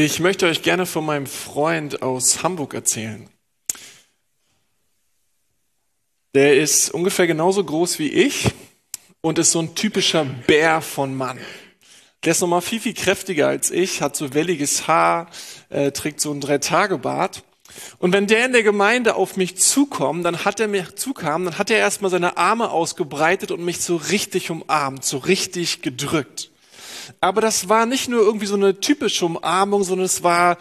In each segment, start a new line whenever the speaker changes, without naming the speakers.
Ich möchte euch gerne von meinem Freund aus Hamburg erzählen. Der ist ungefähr genauso groß wie ich und ist so ein typischer Bär von Mann. Der ist nochmal viel, viel kräftiger als ich, hat so welliges Haar, äh, trägt so ein Drei-Tage-Bart. Und wenn der in der Gemeinde auf mich zukommt, dann hat er mir zukam, dann hat er erstmal seine Arme ausgebreitet und mich so richtig umarmt, so richtig gedrückt. Aber das war nicht nur irgendwie so eine typische Umarmung, sondern es war,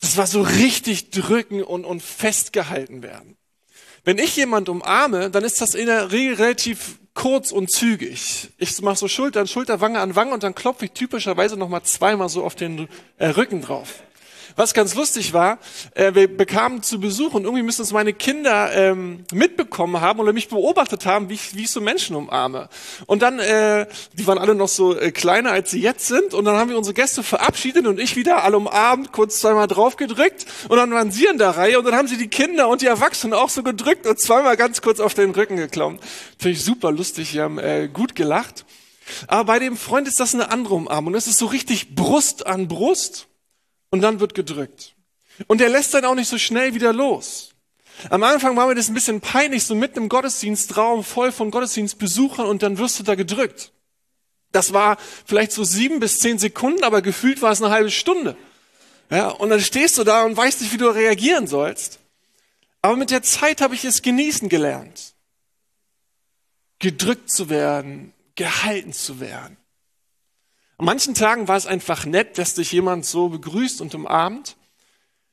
das war so richtig drücken und, und festgehalten werden. Wenn ich jemand umarme, dann ist das in der Regel relativ kurz und zügig. Ich mache so Schulter an Schulter, Wange an Wange und dann klopfe ich typischerweise nochmal zweimal so auf den äh, Rücken drauf. Was ganz lustig war, äh, wir bekamen zu Besuch und irgendwie müssen es meine Kinder ähm, mitbekommen haben oder mich beobachtet haben, wie ich, wie ich so Menschen umarme. Und dann, äh, die waren alle noch so äh, kleiner, als sie jetzt sind. Und dann haben wir unsere Gäste verabschiedet und ich wieder alle umarmt, kurz zweimal draufgedrückt. Und dann waren sie in der Reihe und dann haben sie die Kinder und die Erwachsenen auch so gedrückt und zweimal ganz kurz auf den Rücken geklommen. Finde ich super lustig, die haben äh, gut gelacht. Aber bei dem Freund ist das eine andere Umarmung. Das ist so richtig Brust an Brust und dann wird gedrückt. Und er lässt dann auch nicht so schnell wieder los. Am Anfang war mir das ein bisschen peinlich, so mitten im Gottesdienstraum, voll von Gottesdienstbesuchern und dann wirst du da gedrückt. Das war vielleicht so sieben bis zehn Sekunden, aber gefühlt war es eine halbe Stunde. Ja, und dann stehst du da und weißt nicht, wie du reagieren sollst. Aber mit der Zeit habe ich es genießen gelernt. Gedrückt zu werden, gehalten zu werden. An manchen Tagen war es einfach nett, dass dich jemand so begrüßt und umarmt.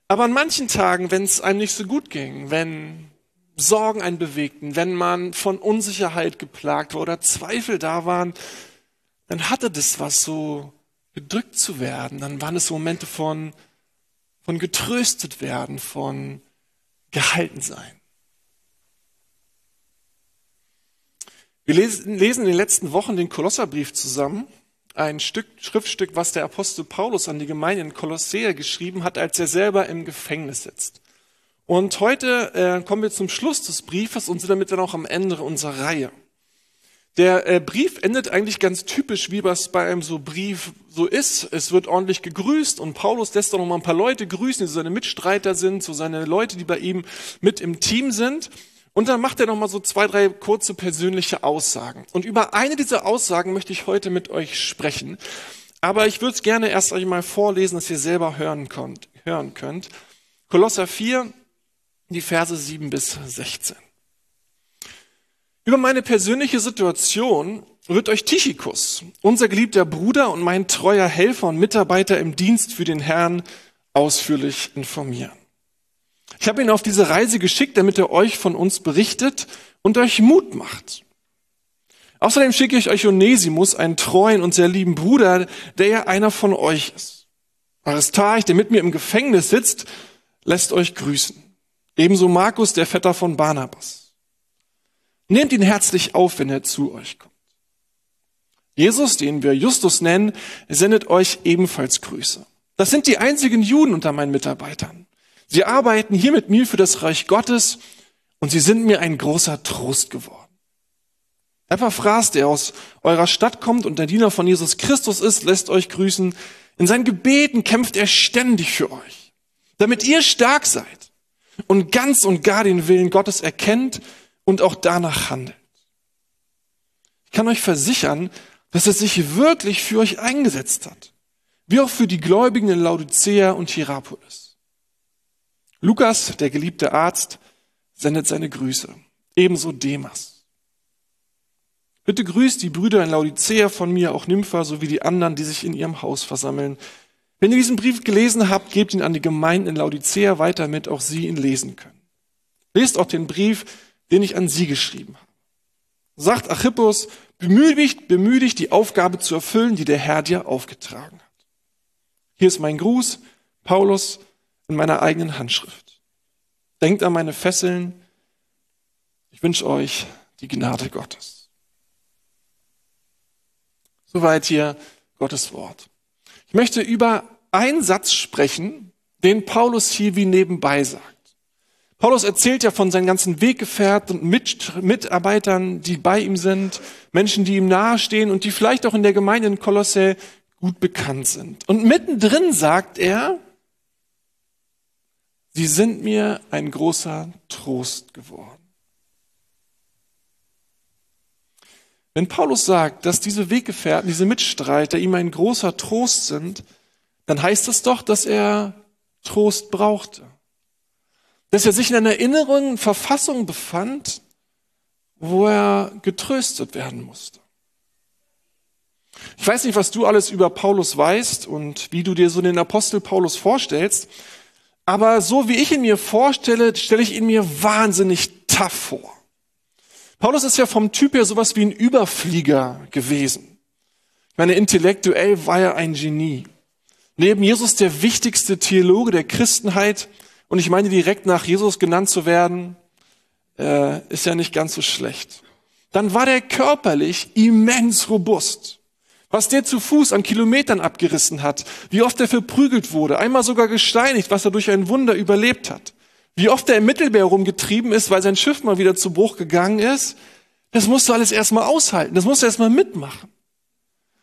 Aber an manchen Tagen, wenn es einem nicht so gut ging, wenn Sorgen einen bewegten, wenn man von Unsicherheit geplagt war oder Zweifel da waren, dann hatte das was so gedrückt zu werden. Dann waren es Momente von, von getröstet werden, von gehalten sein. Wir lesen, lesen in den letzten Wochen den Kolosserbrief zusammen ein Stück, Schriftstück, was der Apostel Paulus an die Gemeinde in Kolossea geschrieben hat, als er selber im Gefängnis sitzt. Und heute äh, kommen wir zum Schluss des Briefes und sind damit dann auch am Ende unserer Reihe. Der äh, Brief endet eigentlich ganz typisch, wie was bei einem so Brief so ist. Es wird ordentlich gegrüßt und Paulus lässt auch noch mal ein paar Leute grüßen, die so seine Mitstreiter sind, so seine Leute, die bei ihm mit im Team sind. Und dann macht er noch mal so zwei, drei kurze persönliche Aussagen. Und über eine dieser Aussagen möchte ich heute mit euch sprechen. Aber ich würde es gerne erst euch mal vorlesen, dass ihr selber hören könnt. Hören könnt. Kolosser 4, die Verse 7 bis 16. Über meine persönliche Situation wird euch Tychikus, unser geliebter Bruder und mein treuer Helfer und Mitarbeiter im Dienst für den Herrn, ausführlich informieren. Ich habe ihn auf diese Reise geschickt, damit er euch von uns berichtet und euch Mut macht. Außerdem schicke ich euch Onesimus, einen treuen und sehr lieben Bruder, der ja einer von euch ist. Aristarch, der mit mir im Gefängnis sitzt, lässt euch grüßen. Ebenso Markus, der Vetter von Barnabas. Nehmt ihn herzlich auf, wenn er zu euch kommt. Jesus, den wir Justus nennen, sendet euch ebenfalls Grüße. Das sind die einzigen Juden unter meinen Mitarbeitern. Sie arbeiten hier mit mir für das Reich Gottes und sie sind mir ein großer Trost geworden. Epaphras, der aus eurer Stadt kommt und der Diener von Jesus Christus ist, lässt euch grüßen. In seinen Gebeten kämpft er ständig für euch, damit ihr stark seid und ganz und gar den Willen Gottes erkennt und auch danach handelt. Ich kann euch versichern, dass er sich wirklich für euch eingesetzt hat, wie auch für die Gläubigen in Laodicea und Hierapolis. Lukas, der geliebte Arzt, sendet seine Grüße. Ebenso Demas. Bitte grüßt die Brüder in Laodicea von mir, auch Nympha, sowie die anderen, die sich in ihrem Haus versammeln. Wenn ihr diesen Brief gelesen habt, gebt ihn an die Gemeinden in Laodicea weiter, damit auch sie ihn lesen können. Lest auch den Brief, den ich an sie geschrieben habe. Sagt Achippus, bemühe dich, bemühe dich, die Aufgabe zu erfüllen, die der Herr dir aufgetragen hat. Hier ist mein Gruß, Paulus, in meiner eigenen Handschrift. Denkt an meine Fesseln. Ich wünsche euch die Gnade Gottes. Soweit hier Gottes Wort. Ich möchte über einen Satz sprechen, den Paulus hier wie nebenbei sagt. Paulus erzählt ja von seinen ganzen Weggefährten und Mitarbeitern, die bei ihm sind, Menschen, die ihm nahestehen und die vielleicht auch in der Gemeinde in Kolosse gut bekannt sind. Und mittendrin sagt er, sie sind mir ein großer Trost geworden. Wenn Paulus sagt, dass diese Weggefährten, diese Mitstreiter ihm ein großer Trost sind, dann heißt das doch, dass er Trost brauchte dass er sich in einer inneren Verfassung befand, wo er getröstet werden musste. Ich weiß nicht, was du alles über Paulus weißt und wie du dir so den Apostel Paulus vorstellst, aber so wie ich ihn mir vorstelle, stelle ich ihn mir wahnsinnig tough vor. Paulus ist ja vom Typ her sowas wie ein Überflieger gewesen. Ich meine, intellektuell war er ein Genie. Neben Jesus der wichtigste Theologe der Christenheit und ich meine, direkt nach Jesus genannt zu werden, äh, ist ja nicht ganz so schlecht. Dann war der körperlich immens robust. Was der zu Fuß an Kilometern abgerissen hat, wie oft er verprügelt wurde, einmal sogar gesteinigt, was er durch ein Wunder überlebt hat. Wie oft er im Mittelmeer rumgetrieben ist, weil sein Schiff mal wieder zu Bruch gegangen ist, das musst du alles erstmal aushalten, das musst du erstmal mitmachen.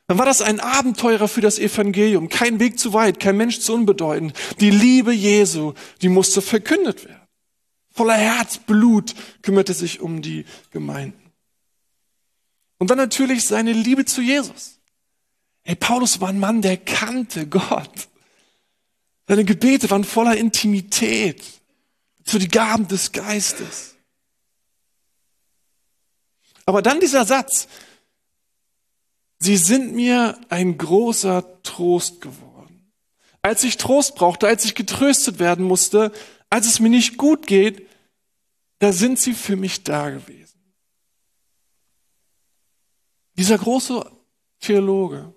Dann war das ein Abenteurer für das Evangelium. Kein Weg zu weit, kein Mensch zu unbedeutend. Die Liebe Jesu, die musste verkündet werden. Voller Herzblut kümmerte sich um die Gemeinden. Und dann natürlich seine Liebe zu Jesus. Hey, Paulus war ein Mann, der kannte Gott. Seine Gebete waren voller Intimität zu die Gaben des Geistes. Aber dann dieser Satz, Sie sind mir ein großer Trost geworden. Als ich Trost brauchte, als ich getröstet werden musste, als es mir nicht gut geht, da sind sie für mich da gewesen. Dieser große Theologe,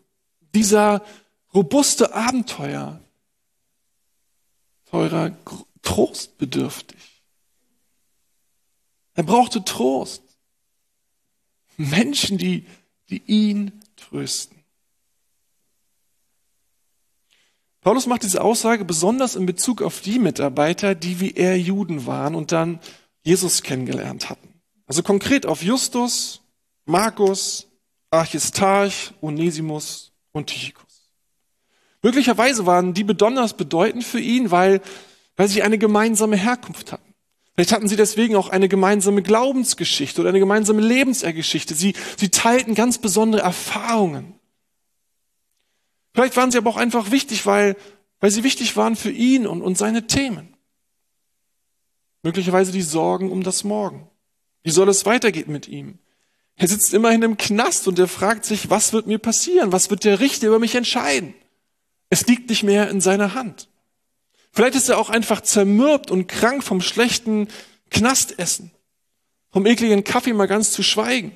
dieser robuste Abenteuer, teurer trostbedürftig. Er brauchte Trost. Menschen, die, die ihn trösten. Paulus macht diese Aussage besonders in Bezug auf die Mitarbeiter, die wie er Juden waren und dann Jesus kennengelernt hatten. Also konkret auf Justus, Markus, Archistarch, Onesimus und Tychicus. Möglicherweise waren die besonders bedeutend für ihn, weil, weil sie eine gemeinsame Herkunft hatten. Vielleicht hatten sie deswegen auch eine gemeinsame Glaubensgeschichte oder eine gemeinsame Lebensergeschichte. Sie, sie teilten ganz besondere Erfahrungen. Vielleicht waren sie aber auch einfach wichtig, weil, weil sie wichtig waren für ihn und, und seine Themen. Möglicherweise die Sorgen um das Morgen. Wie soll es weitergehen mit ihm? Er sitzt immerhin im Knast und er fragt sich, was wird mir passieren? Was wird der Richter über mich entscheiden? Es liegt nicht mehr in seiner Hand. Vielleicht ist er auch einfach zermürbt und krank vom schlechten Knastessen, vom ekligen Kaffee mal ganz zu schweigen.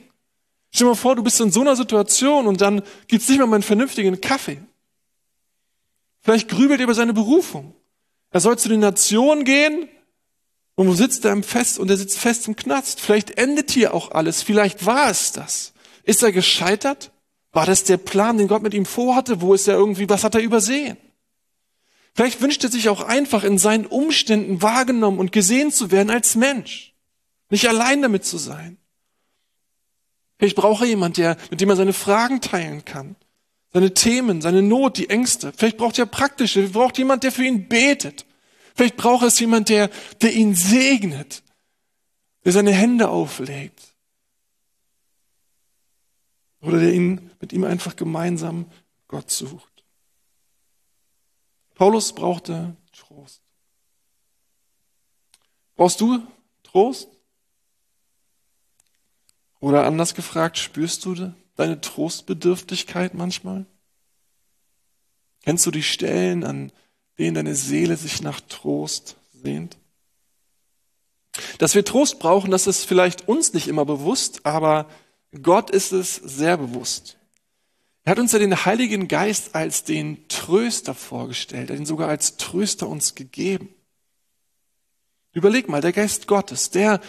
Stell dir mal vor, du bist in so einer Situation und dann gibt's nicht mal mal einen vernünftigen Kaffee. Vielleicht grübelt er über seine Berufung. Er soll zu den Nationen gehen und wo sitzt er im Fest und er sitzt fest im Knast. Vielleicht endet hier auch alles. Vielleicht war es das. Ist er gescheitert? War das der Plan, den Gott mit ihm vorhatte? Wo ist er irgendwie, was hat er übersehen? Vielleicht wünscht er sich auch einfach in seinen Umständen wahrgenommen und gesehen zu werden als Mensch. Nicht allein damit zu sein. Vielleicht braucht er jemand, der, mit dem er seine Fragen teilen kann. Seine Themen, seine Not, die Ängste. Vielleicht braucht er praktische, vielleicht braucht jemand, der für ihn betet. Vielleicht braucht es jemand, der, der ihn segnet, der seine Hände auflegt. Oder der ihn, mit ihm einfach gemeinsam Gott sucht. Paulus brauchte Trost. Brauchst du Trost? Oder anders gefragt, spürst du deine Trostbedürftigkeit manchmal? Kennst du die Stellen, an denen deine Seele sich nach Trost sehnt? Dass wir Trost brauchen, das ist vielleicht uns nicht immer bewusst, aber Gott ist es sehr bewusst. Er hat uns ja den Heiligen Geist als den Tröster vorgestellt, er hat ihn sogar als Tröster uns gegeben. Überleg mal, der Geist Gottes, der,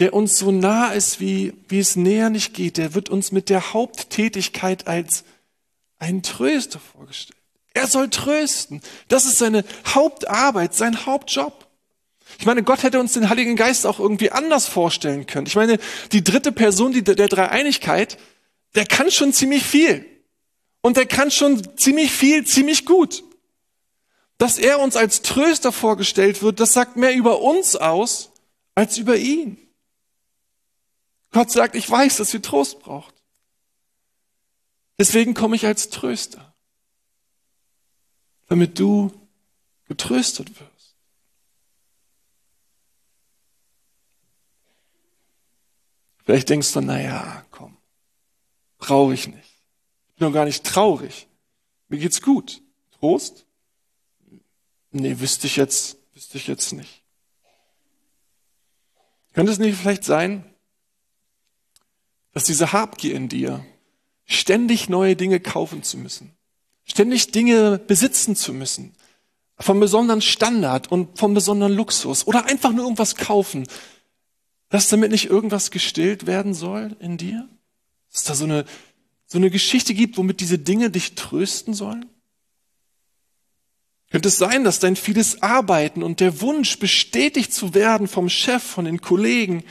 der uns so nah ist, wie, wie es näher nicht geht, der wird uns mit der Haupttätigkeit als ein Tröster vorgestellt. Er soll trösten. Das ist seine Hauptarbeit, sein Hauptjob. Ich meine, Gott hätte uns den Heiligen Geist auch irgendwie anders vorstellen können. Ich meine, die dritte Person die, der Dreieinigkeit, der kann schon ziemlich viel. Und der kann schon ziemlich viel, ziemlich gut. Dass er uns als Tröster vorgestellt wird, das sagt mehr über uns aus als über ihn. Gott sagt, ich weiß, dass ihr Trost braucht. Deswegen komme ich als Tröster, damit du getröstet wirst. Vielleicht denkst du, naja, komm, brauche ich nicht. Ich bin doch gar nicht traurig. Mir geht's gut. Trost? Nee, wüsste ich jetzt, wüsste ich jetzt nicht. Könnte es nicht vielleicht sein, dass diese Habgier in dir, ständig neue Dinge kaufen zu müssen, ständig Dinge besitzen zu müssen, vom besonderen Standard und vom besonderen Luxus oder einfach nur irgendwas kaufen, dass damit nicht irgendwas gestillt werden soll in dir? Dass da so eine, so eine Geschichte gibt, womit diese Dinge dich trösten sollen? Könnte es sein, dass dein vieles Arbeiten und der Wunsch, bestätigt zu werden vom Chef, von den Kollegen,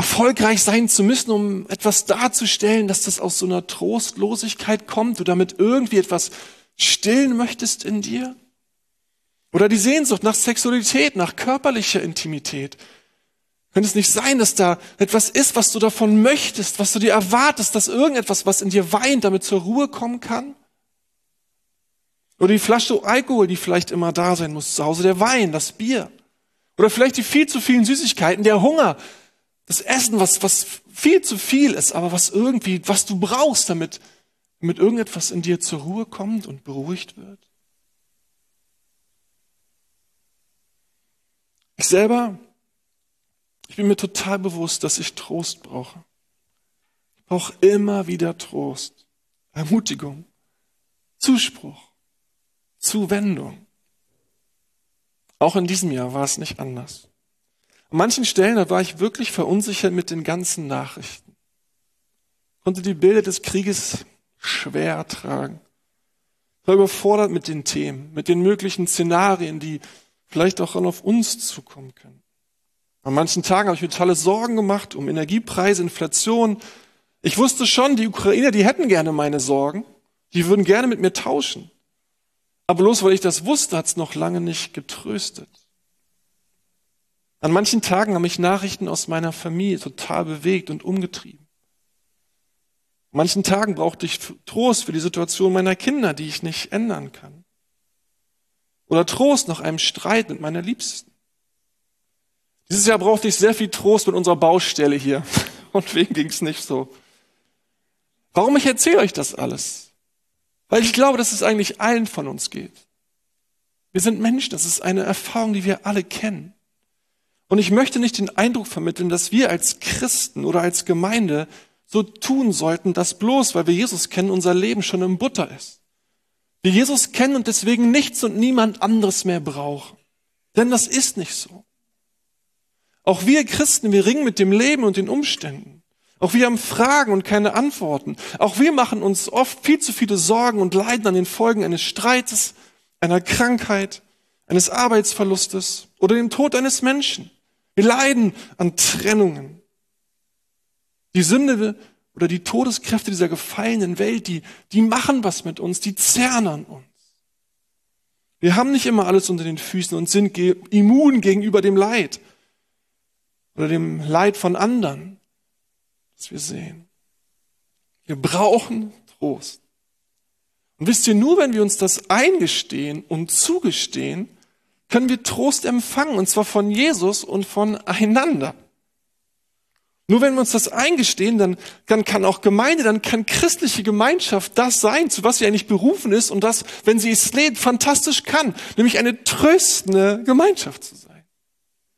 erfolgreich sein zu müssen, um etwas darzustellen, dass das aus so einer Trostlosigkeit kommt, du damit irgendwie etwas stillen möchtest in dir? Oder die Sehnsucht nach Sexualität, nach körperlicher Intimität. Könnte es nicht sein, dass da etwas ist, was du davon möchtest, was du dir erwartest, dass irgendetwas, was in dir weint, damit zur Ruhe kommen kann? Oder die Flasche Alkohol, die vielleicht immer da sein muss zu Hause, der Wein, das Bier. Oder vielleicht die viel zu vielen Süßigkeiten, der Hunger, das Essen, was, was viel zu viel ist, aber was irgendwie, was du brauchst, damit, damit irgendetwas in dir zur Ruhe kommt und beruhigt wird. Ich selber, ich bin mir total bewusst, dass ich Trost brauche. Ich brauche immer wieder Trost, Ermutigung, Zuspruch, Zuwendung. Auch in diesem Jahr war es nicht anders. An manchen Stellen, da war ich wirklich verunsichert mit den ganzen Nachrichten. Konnte die Bilder des Krieges schwer ertragen. War überfordert mit den Themen, mit den möglichen Szenarien, die vielleicht auch auf uns zukommen können. An manchen Tagen habe ich mir totale Sorgen gemacht um Energiepreise, Inflation. Ich wusste schon, die Ukrainer, die hätten gerne meine Sorgen. Die würden gerne mit mir tauschen. Aber bloß weil ich das wusste, hat es noch lange nicht getröstet. An manchen Tagen haben mich Nachrichten aus meiner Familie total bewegt und umgetrieben. An manchen Tagen brauchte ich Trost für die Situation meiner Kinder, die ich nicht ändern kann. Oder Trost nach einem Streit mit meiner Liebsten. Dieses Jahr brauchte ich sehr viel Trost mit unserer Baustelle hier. Und wem ging es nicht so? Warum ich erzähle euch das alles? Weil ich glaube, dass es eigentlich allen von uns geht. Wir sind Menschen, das ist eine Erfahrung, die wir alle kennen. Und ich möchte nicht den Eindruck vermitteln, dass wir als Christen oder als Gemeinde so tun sollten, dass bloß, weil wir Jesus kennen, unser Leben schon im Butter ist. Wir Jesus kennen und deswegen nichts und niemand anderes mehr brauchen. Denn das ist nicht so. Auch wir Christen, wir ringen mit dem Leben und den Umständen. Auch wir haben Fragen und keine Antworten. Auch wir machen uns oft viel zu viele Sorgen und leiden an den Folgen eines Streites, einer Krankheit, eines Arbeitsverlustes oder dem Tod eines Menschen. Wir leiden an Trennungen. Die Sünde oder die Todeskräfte dieser gefallenen Welt, die, die machen was mit uns, die zerren an uns. Wir haben nicht immer alles unter den Füßen und sind immun gegenüber dem Leid oder dem Leid von anderen, das wir sehen. Wir brauchen Trost. Und wisst ihr, nur wenn wir uns das eingestehen und zugestehen, können wir Trost empfangen, und zwar von Jesus und voneinander. Nur wenn wir uns das eingestehen, dann, dann kann auch Gemeinde, dann kann christliche Gemeinschaft das sein, zu was sie eigentlich berufen ist und das, wenn sie es lebt, fantastisch kann, nämlich eine tröstende Gemeinschaft zu sein.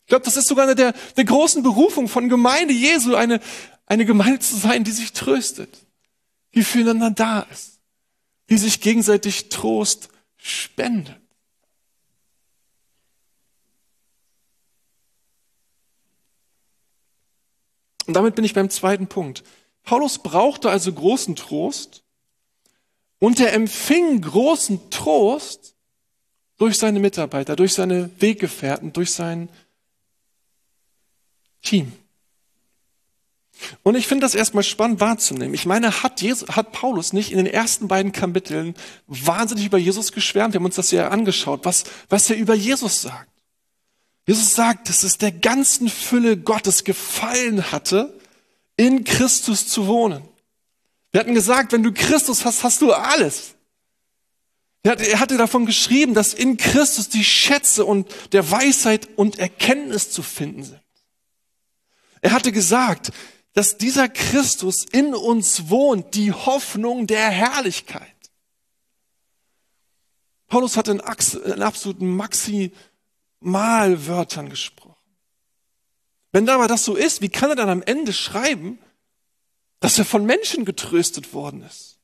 Ich glaube, das ist sogar eine der, der großen Berufungen von Gemeinde Jesu, eine, eine Gemeinde zu sein, die sich tröstet, die füreinander da ist, die sich gegenseitig Trost spendet. Und damit bin ich beim zweiten Punkt. Paulus brauchte also großen Trost und er empfing großen Trost durch seine Mitarbeiter, durch seine Weggefährten, durch sein Team. Und ich finde das erstmal spannend wahrzunehmen. Ich meine, hat, Jesus, hat Paulus nicht in den ersten beiden Kapiteln wahnsinnig über Jesus geschwärmt? Wir haben uns das ja angeschaut, was, was er über Jesus sagt. Jesus sagt, dass es der ganzen Fülle Gottes gefallen hatte, in Christus zu wohnen. Wir hatten gesagt, wenn du Christus hast, hast du alles. Er hatte davon geschrieben, dass in Christus die Schätze und der Weisheit und Erkenntnis zu finden sind. Er hatte gesagt, dass dieser Christus in uns wohnt, die Hoffnung der Herrlichkeit. Paulus hat in, absoluten Maximalwörtern gesprochen. Wenn aber das so ist, wie kann er dann am Ende schreiben, dass er von Menschen getröstet worden ist?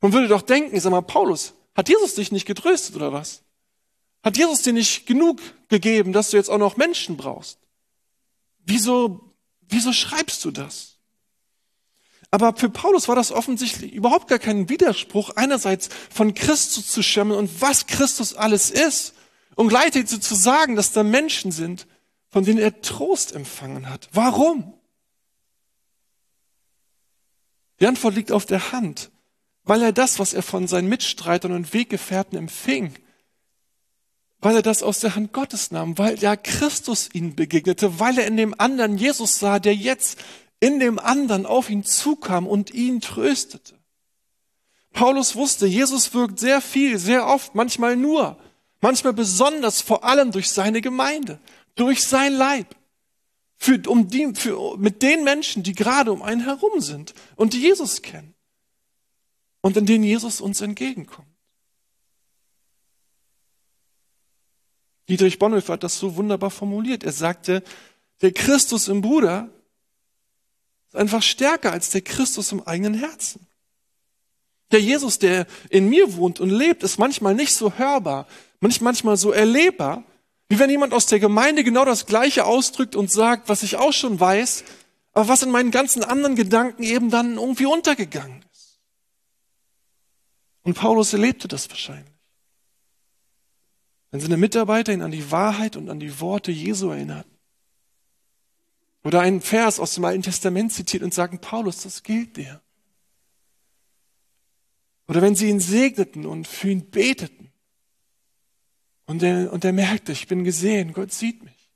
Man würde doch denken, sag mal, Paulus, hat Jesus dich nicht getröstet oder was? Hat Jesus dir nicht genug gegeben, dass du jetzt auch noch Menschen brauchst? Wieso Wieso schreibst du das? Aber für Paulus war das offensichtlich überhaupt gar kein Widerspruch, einerseits von Christus zu schirmen und was Christus alles ist und gleichzeitig zu sagen, dass da Menschen sind, von denen er Trost empfangen hat. Warum? Die Antwort liegt auf der Hand, weil er das, was er von seinen Mitstreitern und Weggefährten empfing, weil er das aus der Hand Gottes nahm, weil ja Christus ihn begegnete, weil er in dem anderen Jesus sah, der jetzt in dem anderen auf ihn zukam und ihn tröstete. Paulus wusste, Jesus wirkt sehr viel, sehr oft, manchmal nur, manchmal besonders vor allem durch seine Gemeinde, durch sein Leib, für, um die, für, mit den Menschen, die gerade um einen herum sind und die Jesus kennen und in denen Jesus uns entgegenkommt. Dietrich Bonhoeffer hat das so wunderbar formuliert. Er sagte, der Christus im Bruder ist einfach stärker als der Christus im eigenen Herzen. Der Jesus, der in mir wohnt und lebt, ist manchmal nicht so hörbar, manchmal so erlebbar, wie wenn jemand aus der Gemeinde genau das Gleiche ausdrückt und sagt, was ich auch schon weiß, aber was in meinen ganzen anderen Gedanken eben dann irgendwie untergegangen ist. Und Paulus erlebte das wahrscheinlich. Wenn seine Mitarbeiter ihn an die Wahrheit und an die Worte Jesu erinnern. Oder einen Vers aus dem Alten Testament zitiert und sagen, Paulus, das gilt dir. Oder wenn sie ihn segneten und für ihn beteten. Und er, und er merkte, ich bin gesehen, Gott sieht mich.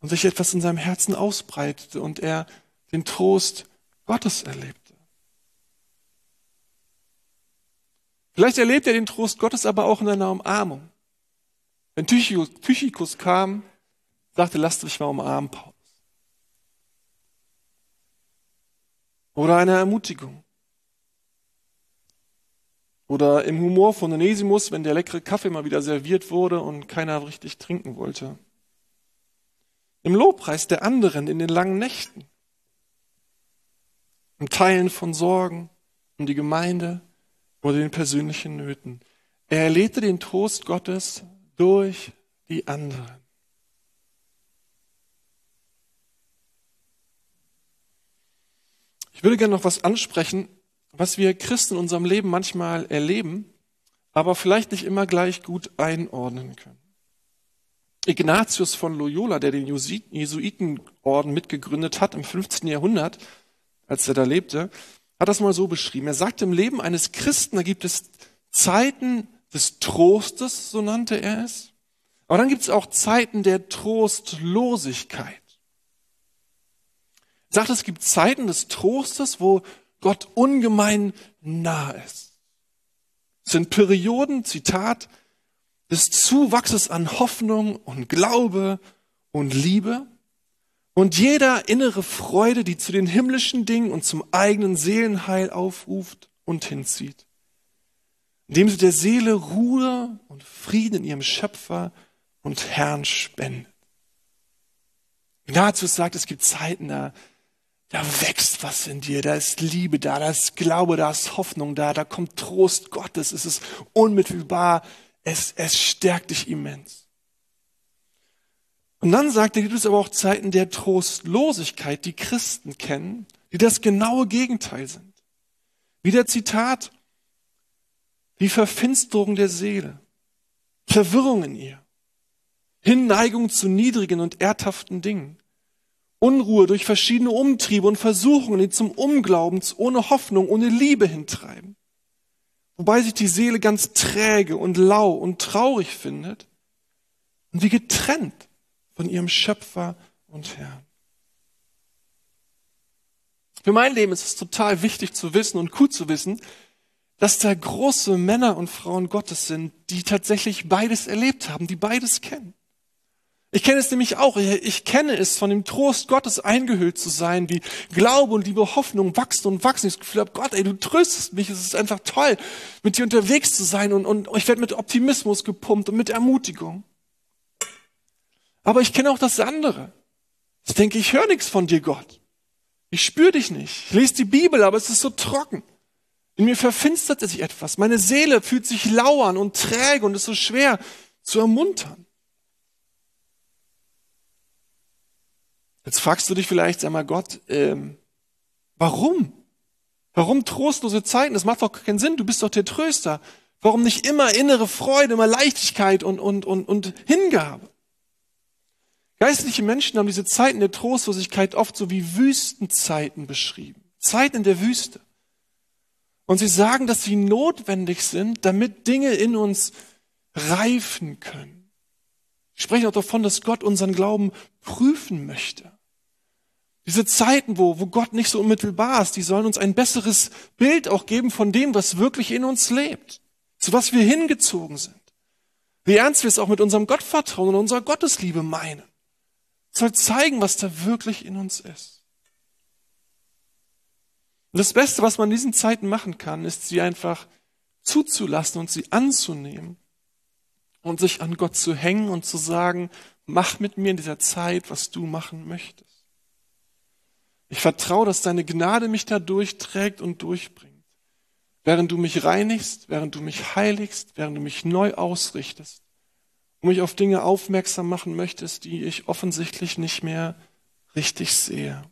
Und sich etwas in seinem Herzen ausbreitete und er den Trost Gottes erlebte. Vielleicht erlebt er den Trost Gottes aber auch in einer Umarmung. Wenn Tychikus kam, sagte, lasst mich mal umarmen, Paulus. Oder eine Ermutigung. Oder im Humor von Onesimus, wenn der leckere Kaffee mal wieder serviert wurde und keiner richtig trinken wollte. Im Lobpreis der anderen in den langen Nächten. Im Teilen von Sorgen um die Gemeinde oder den persönlichen Nöten. Er erlebte den Trost Gottes durch die anderen. Ich würde gerne noch was ansprechen, was wir Christen in unserem Leben manchmal erleben, aber vielleicht nicht immer gleich gut einordnen können. Ignatius von Loyola, der den Jesuitenorden mitgegründet hat im 15. Jahrhundert, als er da lebte, hat das mal so beschrieben. Er sagt, im Leben eines Christen, da gibt es Zeiten des Trostes, so nannte er es. Aber dann gibt es auch Zeiten der Trostlosigkeit. Er sagt, es gibt Zeiten des Trostes, wo Gott ungemein nah ist. Es sind Perioden, Zitat, des Zuwachses an Hoffnung und Glaube und Liebe und jeder innere Freude, die zu den himmlischen Dingen und zum eigenen Seelenheil aufruft und hinzieht indem sie der Seele Ruhe und Frieden in ihrem Schöpfer und Herrn spendet. Ignatius sagt, es gibt Zeiten, da, da wächst was in dir, da ist Liebe da, da ist Glaube, da ist Hoffnung da, da kommt Trost Gottes, es ist unmittelbar, es, es stärkt dich immens. Und dann sagt er, gibt es aber auch Zeiten der Trostlosigkeit, die Christen kennen, die das genaue Gegenteil sind. Wie der Zitat, wie Verfinsterung der Seele, Verwirrung in ihr, Hinneigung zu niedrigen und erdhaften Dingen, Unruhe durch verschiedene Umtriebe und Versuchungen, die zum Unglauben, ohne Hoffnung, ohne Liebe hintreiben. Wobei sich die Seele ganz träge und lau und traurig findet und wie getrennt von ihrem Schöpfer und Herrn. Für mein Leben ist es total wichtig zu wissen und gut zu wissen, dass da große Männer und Frauen Gottes sind, die tatsächlich beides erlebt haben, die beides kennen. Ich kenne es nämlich auch. Ich kenne es, von dem Trost Gottes eingehüllt zu sein, wie Glaube und Liebe, Hoffnung wachsen und wachsen. Ich das Gefühl habe, Gott, ey, du tröstest mich. Es ist einfach toll, mit dir unterwegs zu sein und, und ich werde mit Optimismus gepumpt und mit Ermutigung. Aber ich kenne auch das andere. Ich denke, ich höre nichts von dir, Gott. Ich spüre dich nicht. Ich lese die Bibel, aber es ist so trocken. In mir verfinstert sich etwas. Meine Seele fühlt sich lauern und träge und ist so schwer zu ermuntern. Jetzt fragst du dich vielleicht, sag mal Gott, ähm, warum? Warum trostlose Zeiten? Das macht doch keinen Sinn. Du bist doch der Tröster. Warum nicht immer innere Freude, immer Leichtigkeit und, und, und, und Hingabe? Geistliche Menschen haben diese Zeiten der Trostlosigkeit oft so wie Wüstenzeiten beschrieben. Zeiten in der Wüste. Und sie sagen, dass sie notwendig sind, damit Dinge in uns reifen können. Ich spreche auch davon, dass Gott unseren Glauben prüfen möchte. Diese Zeiten, wo, wo Gott nicht so unmittelbar ist, die sollen uns ein besseres Bild auch geben von dem, was wirklich in uns lebt, zu was wir hingezogen sind. Wie ernst wir es auch mit unserem Gottvertrauen und unserer Gottesliebe meinen. Es soll zeigen, was da wirklich in uns ist. Und das Beste, was man in diesen Zeiten machen kann, ist sie einfach zuzulassen und sie anzunehmen und sich an Gott zu hängen und zu sagen, mach mit mir in dieser Zeit, was du machen möchtest. Ich vertraue, dass deine Gnade mich da durchträgt und durchbringt. Während du mich reinigst, während du mich heiligst, während du mich neu ausrichtest und mich auf Dinge aufmerksam machen möchtest, die ich offensichtlich nicht mehr richtig sehe.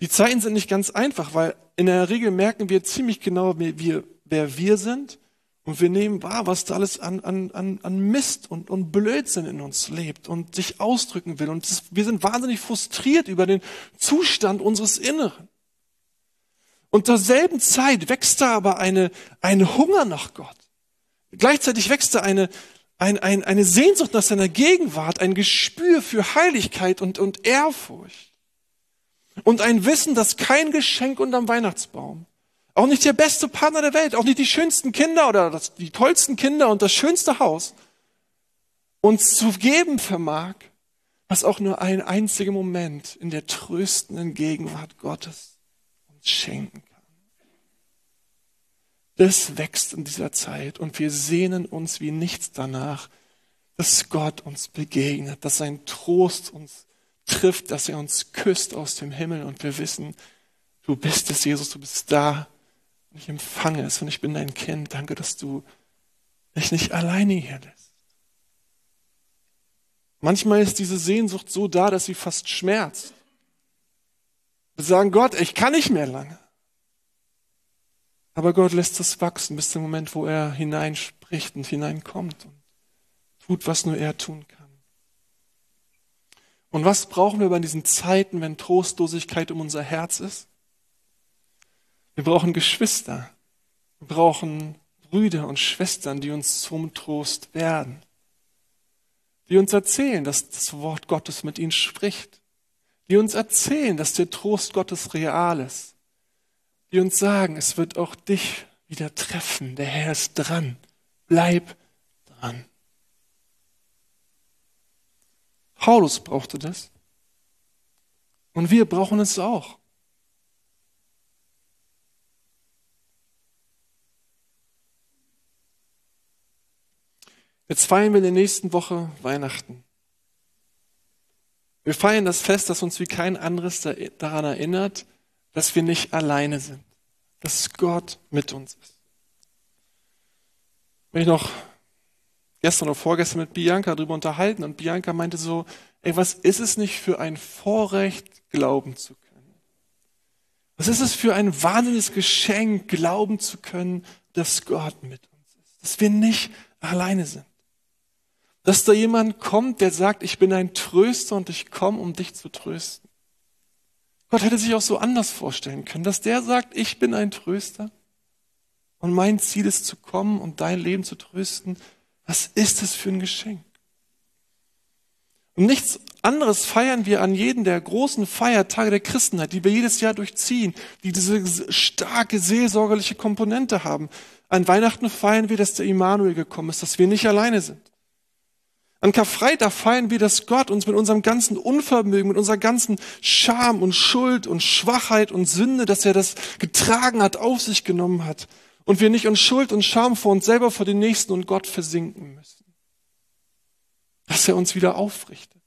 Die Zeiten sind nicht ganz einfach, weil in der Regel merken wir ziemlich genau, wer wir, wer wir sind und wir nehmen wahr, was da alles an, an, an, Mist und, und Blödsinn in uns lebt und sich ausdrücken will. Und wir sind wahnsinnig frustriert über den Zustand unseres Inneren. Und zur selben Zeit wächst da aber eine, ein Hunger nach Gott. Gleichzeitig wächst da eine, ein, ein, eine Sehnsucht nach seiner Gegenwart, ein Gespür für Heiligkeit und, und Ehrfurcht. Und ein Wissen, dass kein Geschenk unterm Weihnachtsbaum auch nicht der beste Partner der Welt, auch nicht die schönsten Kinder oder das, die tollsten Kinder und das schönste Haus uns zu geben vermag, was auch nur ein einziger Moment in der tröstenden Gegenwart Gottes uns schenken kann. Das wächst in dieser Zeit und wir sehnen uns wie nichts danach, dass Gott uns begegnet, dass sein Trost uns trifft, dass er uns küsst aus dem Himmel und wir wissen, du bist es, Jesus, du bist da und ich empfange es und ich bin dein Kind. Danke, dass du mich nicht alleine hier lässt. Manchmal ist diese Sehnsucht so da, dass sie fast schmerzt. Wir sagen, Gott, ich kann nicht mehr lange. Aber Gott lässt es wachsen bis zum Moment, wo er hineinspricht und hineinkommt und tut, was nur er tun kann. Und was brauchen wir bei diesen Zeiten, wenn Trostlosigkeit um unser Herz ist? Wir brauchen Geschwister. Wir brauchen Brüder und Schwestern, die uns zum Trost werden. Die uns erzählen, dass das Wort Gottes mit ihnen spricht. Die uns erzählen, dass der Trost Gottes real ist. Die uns sagen, es wird auch dich wieder treffen. Der Herr ist dran. Bleib dran. Paulus brauchte das. Und wir brauchen es auch. Jetzt feiern wir in der nächsten Woche Weihnachten. Wir feiern das Fest, das uns wie kein anderes daran erinnert, dass wir nicht alleine sind, dass Gott mit uns ist. Wenn ich noch gestern oder vorgestern mit Bianca darüber unterhalten und Bianca meinte so, ey, was ist es nicht für ein Vorrecht, glauben zu können? Was ist es für ein wahnsinniges Geschenk, glauben zu können, dass Gott mit uns dass wir nicht alleine sind. Dass da jemand kommt, der sagt, ich bin ein Tröster und ich komme, um dich zu trösten. Gott hätte sich auch so anders vorstellen können, dass der sagt, ich bin ein Tröster und mein Ziel ist zu kommen und dein Leben zu trösten. Was ist das für ein Geschenk? Und nichts anderes feiern wir an jeden der großen Feiertage der Christenheit, die wir jedes Jahr durchziehen, die diese starke seelsorgerliche Komponente haben. An Weihnachten feiern wir, dass der Immanuel gekommen ist, dass wir nicht alleine sind. An Karfreitag feiern wir, dass Gott uns mit unserem ganzen Unvermögen, mit unserer ganzen Scham und Schuld und Schwachheit und Sünde, dass er das getragen hat, auf sich genommen hat. Und wir nicht in Schuld und Scham vor uns selber, vor den Nächsten und Gott versinken müssen. Dass er uns wieder aufrichtet.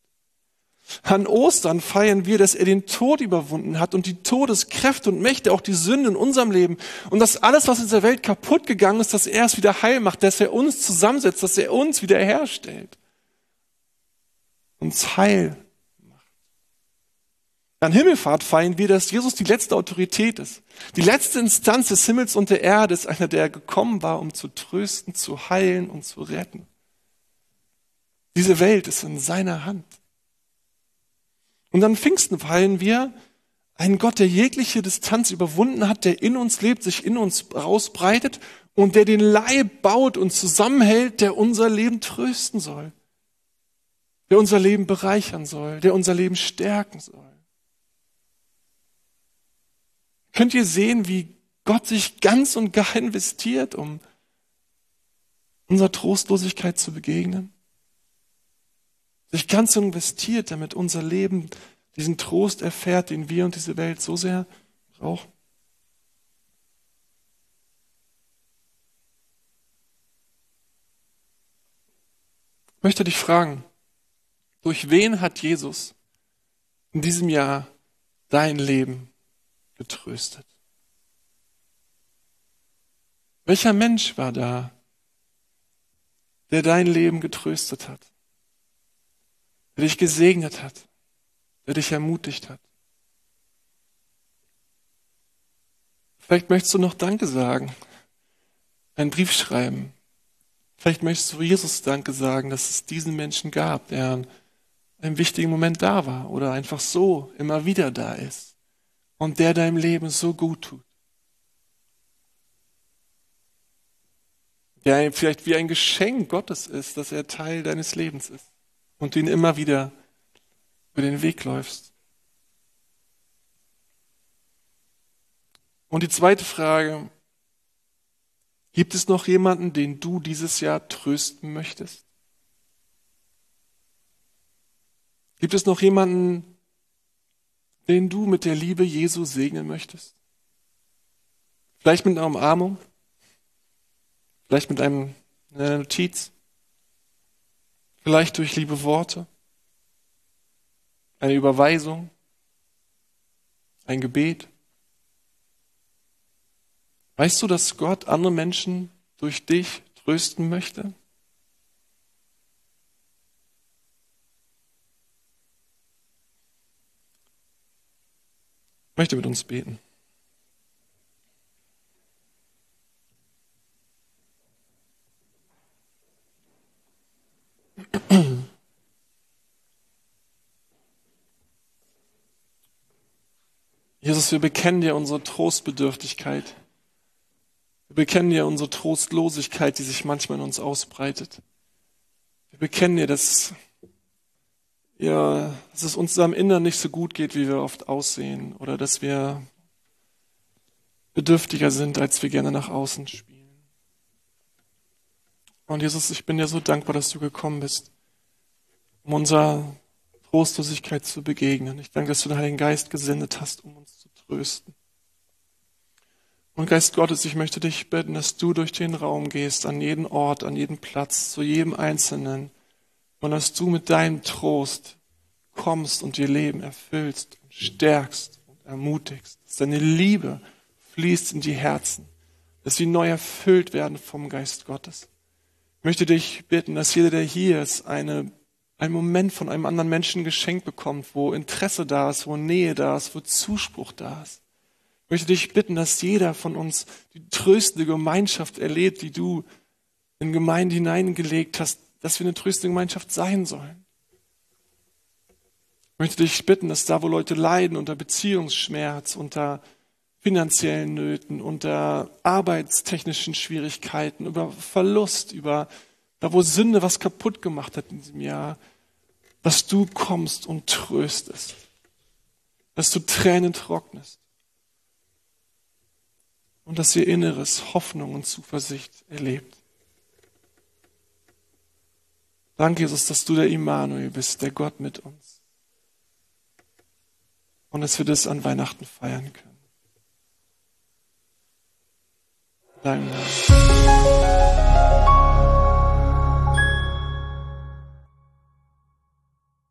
An Ostern feiern wir, dass er den Tod überwunden hat und die Todeskräfte und Mächte, auch die Sünde in unserem Leben. Und dass alles, was in dieser Welt kaputt gegangen ist, dass er es wieder heil macht, dass er uns zusammensetzt, dass er uns wieder herstellt. Uns heil macht. An Himmelfahrt feiern wir, dass Jesus die letzte Autorität ist. Die letzte Instanz des Himmels und der Erde ist einer, der gekommen war, um zu trösten, zu heilen und zu retten. Diese Welt ist in seiner Hand. Und an Pfingsten feiern wir einen Gott, der jegliche Distanz überwunden hat, der in uns lebt, sich in uns rausbreitet und der den Leib baut und zusammenhält, der unser Leben trösten soll, der unser Leben bereichern soll, der unser Leben stärken soll. Könnt ihr sehen, wie Gott sich ganz und gar investiert, um unserer Trostlosigkeit zu begegnen? sich ganz investiert, damit unser Leben diesen Trost erfährt, den wir und diese Welt so sehr brauchen. Ich möchte dich fragen, durch wen hat Jesus in diesem Jahr dein Leben getröstet? Welcher Mensch war da, der dein Leben getröstet hat? der dich gesegnet hat, der dich ermutigt hat. Vielleicht möchtest du noch Danke sagen, einen Brief schreiben. Vielleicht möchtest du Jesus Danke sagen, dass es diesen Menschen gab, der einem wichtigen Moment da war oder einfach so immer wieder da ist und der deinem Leben so gut tut. Der vielleicht wie ein Geschenk Gottes ist, dass er Teil deines Lebens ist und du ihn immer wieder über den Weg läufst. Und die zweite Frage, gibt es noch jemanden, den du dieses Jahr trösten möchtest? Gibt es noch jemanden, den du mit der Liebe Jesu segnen möchtest? Vielleicht mit einer Umarmung? Vielleicht mit einem, einer Notiz? Vielleicht durch liebe Worte, eine Überweisung, ein Gebet. Weißt du, dass Gott andere Menschen durch dich trösten möchte? Möchte mit uns beten. Jesus, wir bekennen dir unsere Trostbedürftigkeit. Wir bekennen dir unsere Trostlosigkeit, die sich manchmal in uns ausbreitet. Wir bekennen dir, dass, ja, dass es uns am Inneren nicht so gut geht, wie wir oft aussehen, oder dass wir bedürftiger sind, als wir gerne nach außen spielen. Und Jesus, ich bin dir so dankbar, dass du gekommen bist, um unserer Trostlosigkeit zu begegnen. Ich danke, dass du den Heiligen Geist gesendet hast, um uns zu trösten. Und Geist Gottes, ich möchte dich bitten, dass du durch den Raum gehst, an jeden Ort, an jeden Platz, zu jedem Einzelnen, und dass du mit deinem Trost kommst und ihr Leben erfüllst, und stärkst und ermutigst, dass deine Liebe fließt in die Herzen, dass sie neu erfüllt werden vom Geist Gottes. Ich möchte dich bitten, dass jeder, der hier ist, eine, einen Moment von einem anderen Menschen geschenkt bekommt, wo Interesse da ist, wo Nähe da ist, wo Zuspruch da ist. Ich möchte dich bitten, dass jeder von uns die tröstende Gemeinschaft erlebt, die du in Gemeinde hineingelegt hast, dass wir eine tröstende Gemeinschaft sein sollen. Ich möchte dich bitten, dass da, wo Leute leiden unter Beziehungsschmerz, unter finanziellen Nöten, unter arbeitstechnischen Schwierigkeiten, über Verlust, über da, wo Sünde was kaputt gemacht hat in diesem Jahr, dass du kommst und tröstest, dass du Tränen trocknest und dass ihr Inneres Hoffnung und Zuversicht erlebt. Danke, Jesus, dass du der Immanuel bist, der Gott mit uns. Und dass wir das an Weihnachten feiern können. Deinem Namen.